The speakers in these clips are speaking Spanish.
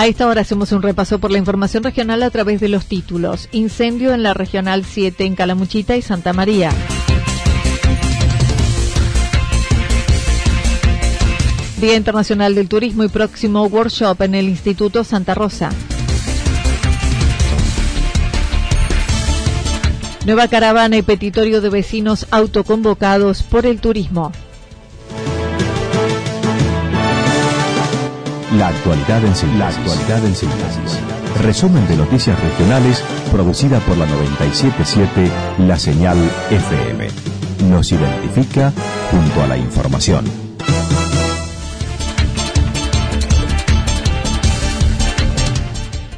A esta hora hacemos un repaso por la información regional a través de los títulos. Incendio en la Regional 7 en Calamuchita y Santa María. Día Internacional del Turismo y próximo workshop en el Instituto Santa Rosa. Nueva caravana y petitorio de vecinos autoconvocados por el turismo. La actualidad en síntesis. La actualidad en síntesis. Resumen de noticias regionales producida por la 977 La Señal FM. Nos identifica junto a la información.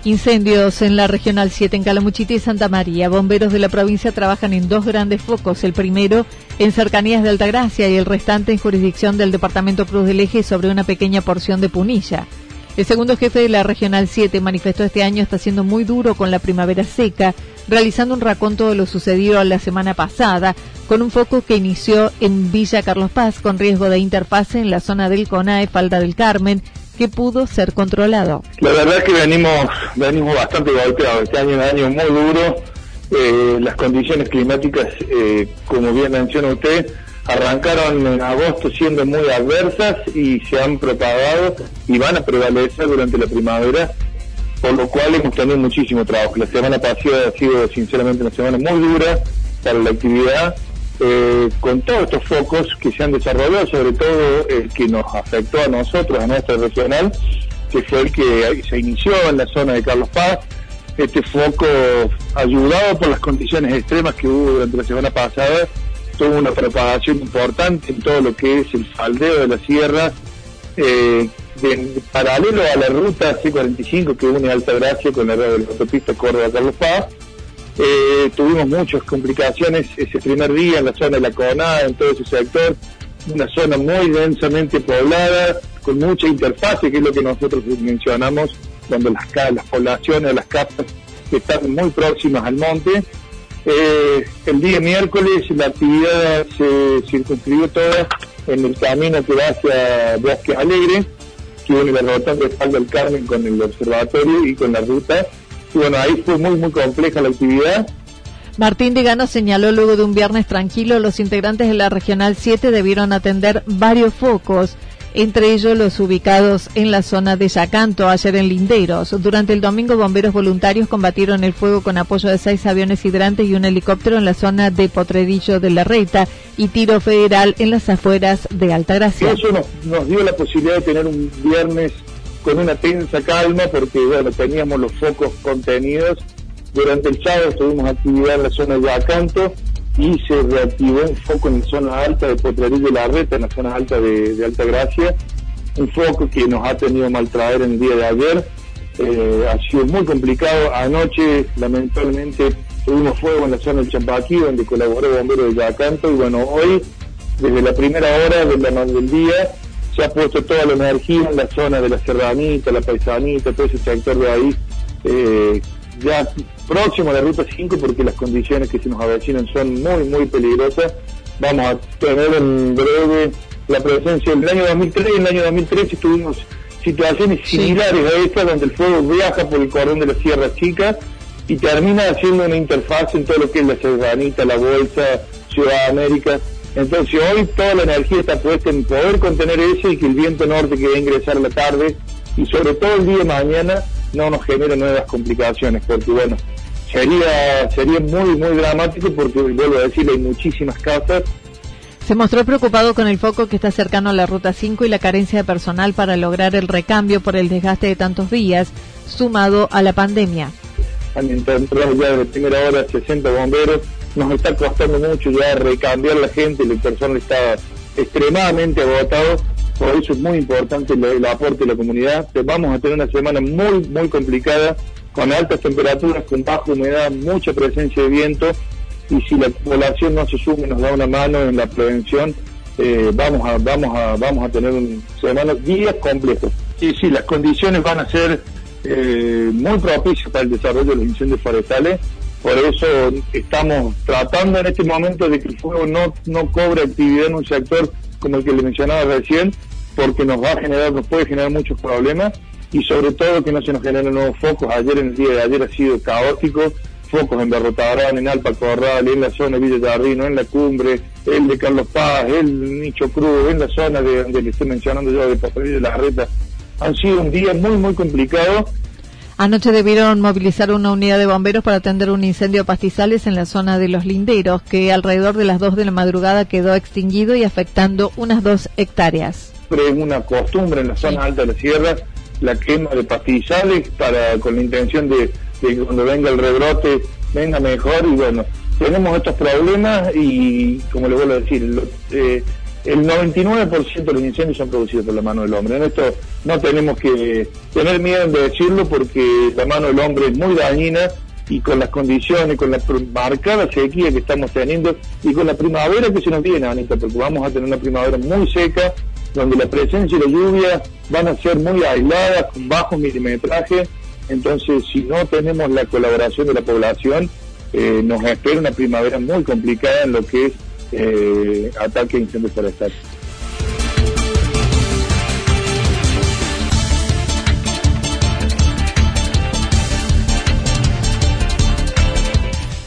Incendios en la Regional 7 en Calamuchita y Santa María. Bomberos de la provincia trabajan en dos grandes focos. El primero en cercanías de Altagracia y el restante en jurisdicción del Departamento Cruz del Eje sobre una pequeña porción de Punilla. El segundo jefe de la Regional 7 manifestó este año está siendo muy duro con la primavera seca, realizando un raconto de lo sucedido la semana pasada, con un foco que inició en Villa Carlos Paz con riesgo de interfase en la zona del CONAE Falda del Carmen, que pudo ser controlado. La verdad es que venimos, venimos bastante golpeados. Este año es un año muy duro. Eh, las condiciones climáticas, eh, como bien menciona usted, arrancaron en agosto siendo muy adversas y se han propagado y van a prevalecer durante la primavera, por lo cual hemos tenido muchísimo trabajo. La semana pasada ha sido sinceramente una semana muy dura para la actividad eh, con todos estos focos que se han desarrollado, sobre todo el que nos afectó a nosotros, a nuestra regional, que fue el que se inició en la zona de Carlos Paz. Este foco, ayudado por las condiciones extremas que hubo durante la semana pasada, tuvo una propagación importante en todo lo que es el faldeo de la sierra, eh, paralelo a la ruta C45 que une Alta Gracia con la, la autopista Córdoba-Carlos Paz eh, tuvimos muchas complicaciones ese primer día en la zona de la Conada, en todo ese sector, una zona muy densamente poblada, con mucha interfase, que es lo que nosotros mencionamos cuando las, las poblaciones, las casas están muy próximas al monte. Eh, el día miércoles la actividad se circunscribió toda en el camino que va hacia Bosque Alegre, que une la ruta de Espalda del Carmen con el observatorio y con la ruta y bueno, ahí fue muy, muy compleja la actividad. Martín Digano señaló luego de un viernes tranquilo, los integrantes de la Regional 7 debieron atender varios focos, entre ellos los ubicados en la zona de Yacanto, ayer en Linderos. Durante el domingo, bomberos voluntarios combatieron el fuego con apoyo de seis aviones hidrantes y un helicóptero en la zona de Potredillo de la Reta y tiro federal en las afueras de Altagracia. Eso nos, nos dio la posibilidad de tener un viernes con una tensa calma porque bueno teníamos los focos contenidos. Durante el sábado tuvimos actividad en la zona de Acanto y se reactivó un foco en la zona alta de Potrerillo de la Reta, en la zona alta de, Alta Gracia, un foco que nos ha tenido mal traer en el día de ayer. Eh, ha sido muy complicado. Anoche, lamentablemente, tuvimos fuego en la zona del Champaquí, donde colaboró bombero de Yacanto, y bueno, hoy, desde la primera hora del día, se ha puesto toda la energía en la zona de la Serranita, la Paisanita, todo ese sector de ahí, eh, ya próximo a la Ruta 5, porque las condiciones que se nos avecinan son muy, muy peligrosas. Vamos a tener en breve la presencia del año 2003 y en el año 2013 tuvimos situaciones similares a esta, donde el fuego viaja por el cordón de la Sierra Chica y termina haciendo una interfaz en todo lo que es la Serranita, la Bolsa, Ciudad América. Entonces hoy toda la energía está puesta en poder contener eso y que el viento norte que va a ingresar la tarde y sobre todo el día de mañana no nos genere nuevas complicaciones, porque bueno, sería sería muy, muy dramático porque, vuelvo a decir, hay muchísimas casas se mostró preocupado con el foco que está cercano a la Ruta 5 y la carencia de personal para lograr el recambio por el desgaste de tantos días, sumado a la pandemia. Han entrado ya de primera hora 60 bomberos, nos está costando mucho ya recambiar la gente, el personal está extremadamente agotado, por eso es muy importante el, aporte de la comunidad. Vamos a tener una semana muy, muy complicada, con altas temperaturas, con baja humedad, mucha presencia de viento y si la población no se y nos da una mano en la prevención, eh, vamos a vamos a vamos a tener un, semanas, días complejos. Sí, sí, las condiciones van a ser eh, muy propicias para el desarrollo de los incendios forestales. Por eso estamos tratando en este momento de que el fuego no, no cobre actividad en un sector como el que le mencionaba recién, porque nos va a generar, nos puede generar muchos problemas y sobre todo que no se nos generen nuevos focos. Ayer en el día de ayer ha sido caótico, focos en Berrotabrán, en Alpa Corral, en la zona de Villa Jardino, en la cumbre, el de Carlos Paz, el Nicho Cruz, en la zona de donde le estoy mencionando yo de Papel de la Reta. Han sido un día muy, muy complicado. Anoche debieron movilizar una unidad de bomberos para atender un incendio de pastizales en la zona de Los Linderos, que alrededor de las 2 de la madrugada quedó extinguido y afectando unas dos hectáreas. Es una costumbre en la zona alta de la sierra la quema de pastizales para con la intención de que cuando venga el rebrote venga mejor y bueno, tenemos estos problemas y como le vuelvo a decir, eh, el 99% de los incendios son producidos por la mano del hombre. En esto no tenemos que tener miedo de decirlo porque la mano del hombre es muy dañina y con las condiciones, con la marcada sequía que estamos teniendo y con la primavera que se nos viene, Anita, porque vamos a tener una primavera muy seca, donde la presencia y la lluvia van a ser muy aisladas, con bajo milimetraje entonces, si no tenemos la colaboración de la población, eh, nos espera una primavera muy complicada en lo que es eh, ataque a incendios forestales.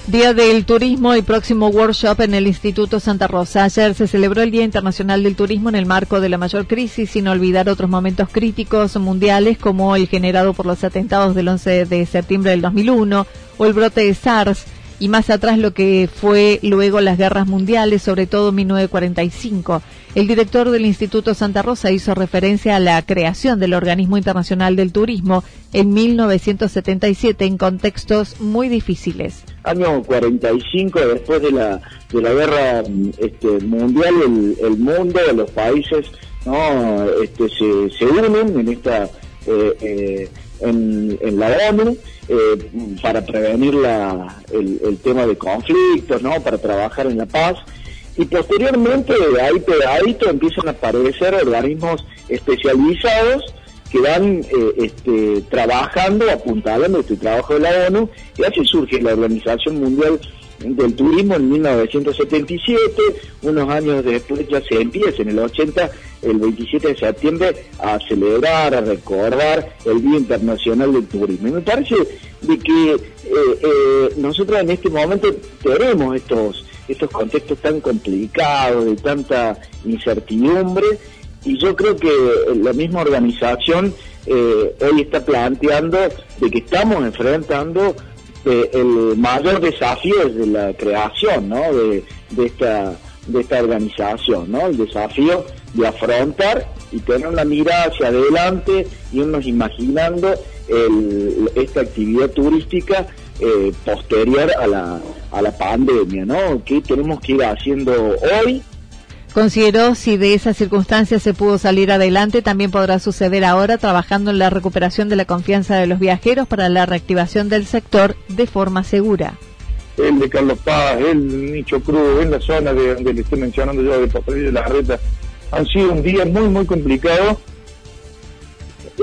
Día del Turismo y próximo workshop en el Instituto Santa Rosa. Ayer se celebró el Día Internacional del Turismo en el marco de la mayor crisis, sin olvidar otros momentos críticos mundiales como el generado por los atentados del 11 de septiembre del 2001 o el brote de SARS y más atrás lo que fue luego las guerras mundiales, sobre todo 1945. El director del Instituto Santa Rosa hizo referencia a la creación del Organismo Internacional del Turismo en 1977 en contextos muy difíciles. Año 45, después de la, de la guerra este, mundial, el, mundo, los países no este, se, se unen en esta... Eh, eh, en, la ONU eh, para prevenir la, el, tema de conflictos, ¿no? Para trabajar en la paz. Y posteriormente, ahí pegadito, empiezan a aparecer organismos especializados que van eh, este, trabajando, apuntando este trabajo de la ONU, y así surge la Organización Mundial del turismo en 1977, unos años después ya se empieza en el 80, el 27 de septiembre, a celebrar, a recordar el Día Internacional del Turismo. Y me parece de que eh, eh, nosotros en este momento tenemos estos, estos contextos tan complicados, de tanta incertidumbre, y yo creo que la misma organización eh, hoy está planteando de que estamos enfrentando el mayor desafío es de la creación ¿no? de, esta de esta organización, ¿no? El desafío de afrontar y tener una mirada hacia adelante, y irnos imaginando esta actividad turística eh, posterior a la, a la pandemia, ¿no? ¿Qué tenemos que ir haciendo hoy Consideró si de esas circunstancias se pudo salir adelante, también podrá suceder ahora trabajando en la recuperación de la confianza de los viajeros para la reactivación del sector de forma segura. el de Carlos Paz, el Nicho Cruz, en la zona de donde le estoy mencionando yo, de Papel de la Reta, han sido un día muy, muy complicado.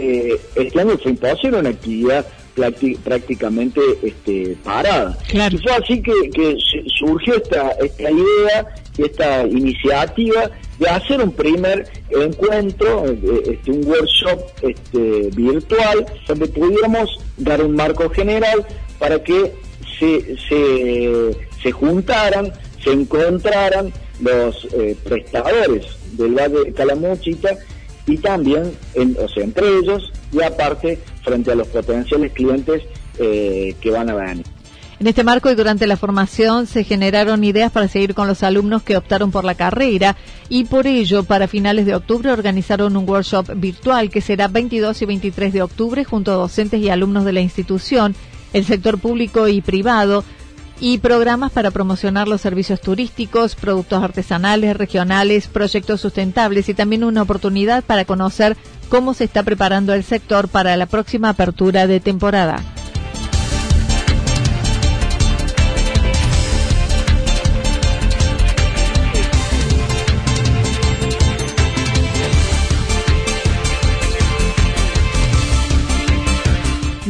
Eh, este año fue imposible una actividad prácticamente este, parada. Y fue así que, surgió esta, esta idea, esta iniciativa de hacer un primer encuentro, eh, este, un workshop este, virtual, donde pudiéramos dar un marco general para que se, se, se juntaran, se encontraran los eh, prestadores del Valle de Calamuchita y también, o sea, entre ellos y aparte frente a los potenciales clientes eh, que van a venir. En este marco y durante la formación se generaron ideas para seguir con los alumnos que optaron por la carrera y por ello para finales de octubre organizaron un workshop virtual que será 22 y 23 de octubre junto a docentes y alumnos de la institución, el sector público y privado y programas para promocionar los servicios turísticos, productos artesanales, regionales, proyectos sustentables y también una oportunidad para conocer cómo se está preparando el sector para la próxima apertura de temporada.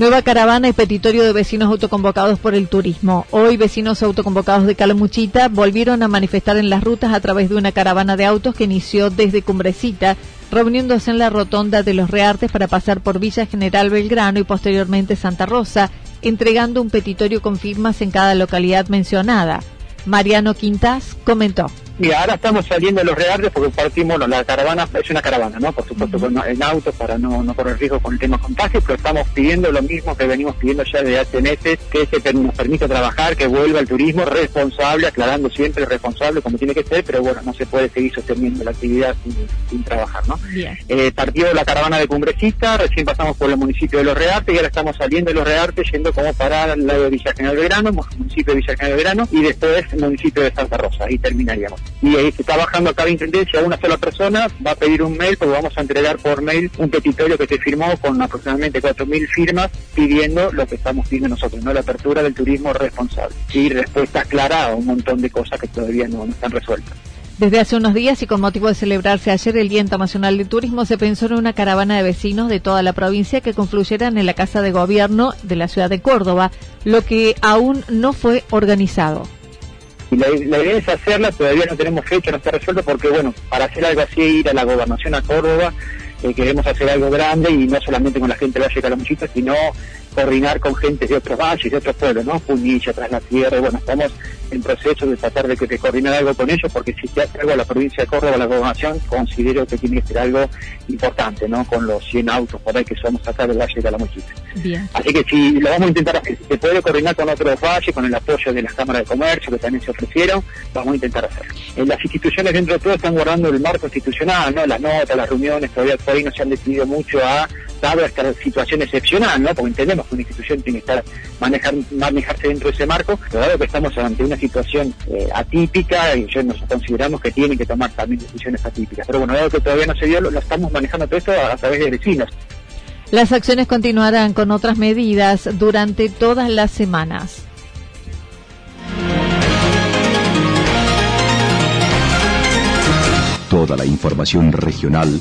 Nueva caravana y petitorio de vecinos autoconvocados por el turismo. Hoy vecinos autoconvocados de Calamuchita volvieron a manifestar en las rutas a través de una caravana de autos que inició desde Cumbrecita, reuniéndose en la rotonda de los Reartes para pasar por Villa General Belgrano y posteriormente Santa Rosa, entregando un petitorio con firmas en cada localidad mencionada. Mariano Quintas comentó. Mira, ahora estamos saliendo de los reartes porque partimos, la caravana es una caravana, ¿no? Por supuesto, en autos para no, no correr riesgo con el tema contagio, pero estamos pidiendo lo mismo que venimos pidiendo ya desde hace meses, que se nos permita trabajar, que vuelva el turismo responsable, aclarando siempre responsable como tiene que ser, pero bueno, no se puede seguir sosteniendo la actividad sin, trabajar, ¿no? Eh, partió la caravana de Cumbrecista, recién pasamos por el municipio de Los Reartes y ahora estamos saliendo de Los Reartes yendo como para el lado de Villa General Verano, municipio de Villa General Verano y después el municipio de Santa Rosa, ahí terminaríamos y ahí se está bajando a cada intendencia una sola persona, va a pedir un mail, porque vamos a entregar por mail un petitorio que se firmó con aproximadamente 4.000 firmas pidiendo lo que estamos pidiendo nosotros, no la apertura del turismo responsable. Y respuesta clara a un montón de cosas que todavía no, no están resueltas. Desde hace unos días y con motivo de celebrarse ayer el Día Internacional de Turismo, se pensó en una caravana de vecinos de toda la provincia que confluyeran en la Casa de Gobierno de la ciudad de Córdoba, lo que aún no fue organizado. Y la, idea es hacerla, todavía no tenemos fecha, no está resuelto, porque bueno, para hacer algo así, ir a la gobernación a Córdoba, eh, queremos hacer algo grande y no solamente con la gente de Valle de Calamuchita, sino coordinar con gente de otros valles, de otros pueblos, ¿no? Punilla, Tras la Tierra, bueno, estamos en proceso de tratar de, que, coordinar algo con ellos, porque si se hace algo a la provincia de Córdoba, la gobernación, considero que tiene que ser algo importante, ¿no? Con los 100 autos por ahí que somos acá del Valle de Calamuchita. Bien. Así que si lo vamos a intentar hacer, si se puede coordinar con otros valles, con el apoyo de las cámaras de comercio que también se ofrecieron, vamos a intentar hacerlo. En las instituciones dentro de todo están guardando el marco institucional, ¿no? Las notas, las reuniones, todavía por ahí no se han decidido mucho a dado esta situación excepcional, ¿no? Porque entendemos que una institución tiene que estar manejar, manejarse dentro de ese marco, pero dado que estamos ante una situación eh, atípica, y yo nos consideramos que tienen que tomar también decisiones atípicas. Pero bueno, dado que todavía no se dio, lo, estamos manejando todo esto a, través de vecinos. Las acciones continuarán con otras medidas durante todas las semanas. Toda la información regional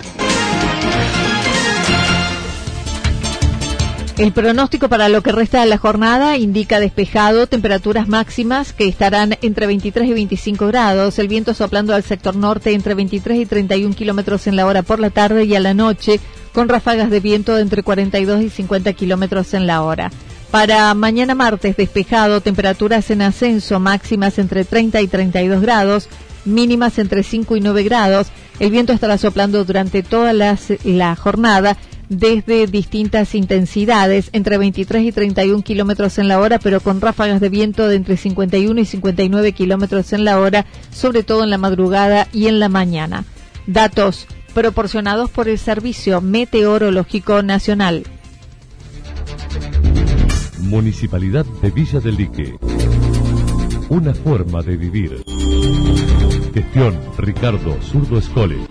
El pronóstico para lo que resta de la jornada indica despejado, temperaturas máximas que estarán entre 23 y 25 grados, el viento soplando al sector norte entre 23 y 31 kilómetros en la hora por la tarde y a la noche, con ráfagas de viento entre 42 y 50 kilómetros en la hora. Para mañana martes, despejado, temperaturas en ascenso, máximas entre 30 y 32 grados, mínimas entre 5 y 9 grados. El viento estará soplando durante toda la jornada desde distintas intensidades, entre 23 y 31 kilómetros en la hora, pero con ráfagas de viento de entre 51 y 59 kilómetros en la hora, sobre todo en la madrugada y en la mañana. Datos proporcionados por el Servicio Meteorológico Nacional. Municipalidad de Villa del Lique. Una forma de vivir. Gestión Ricardo Zurdo Escole.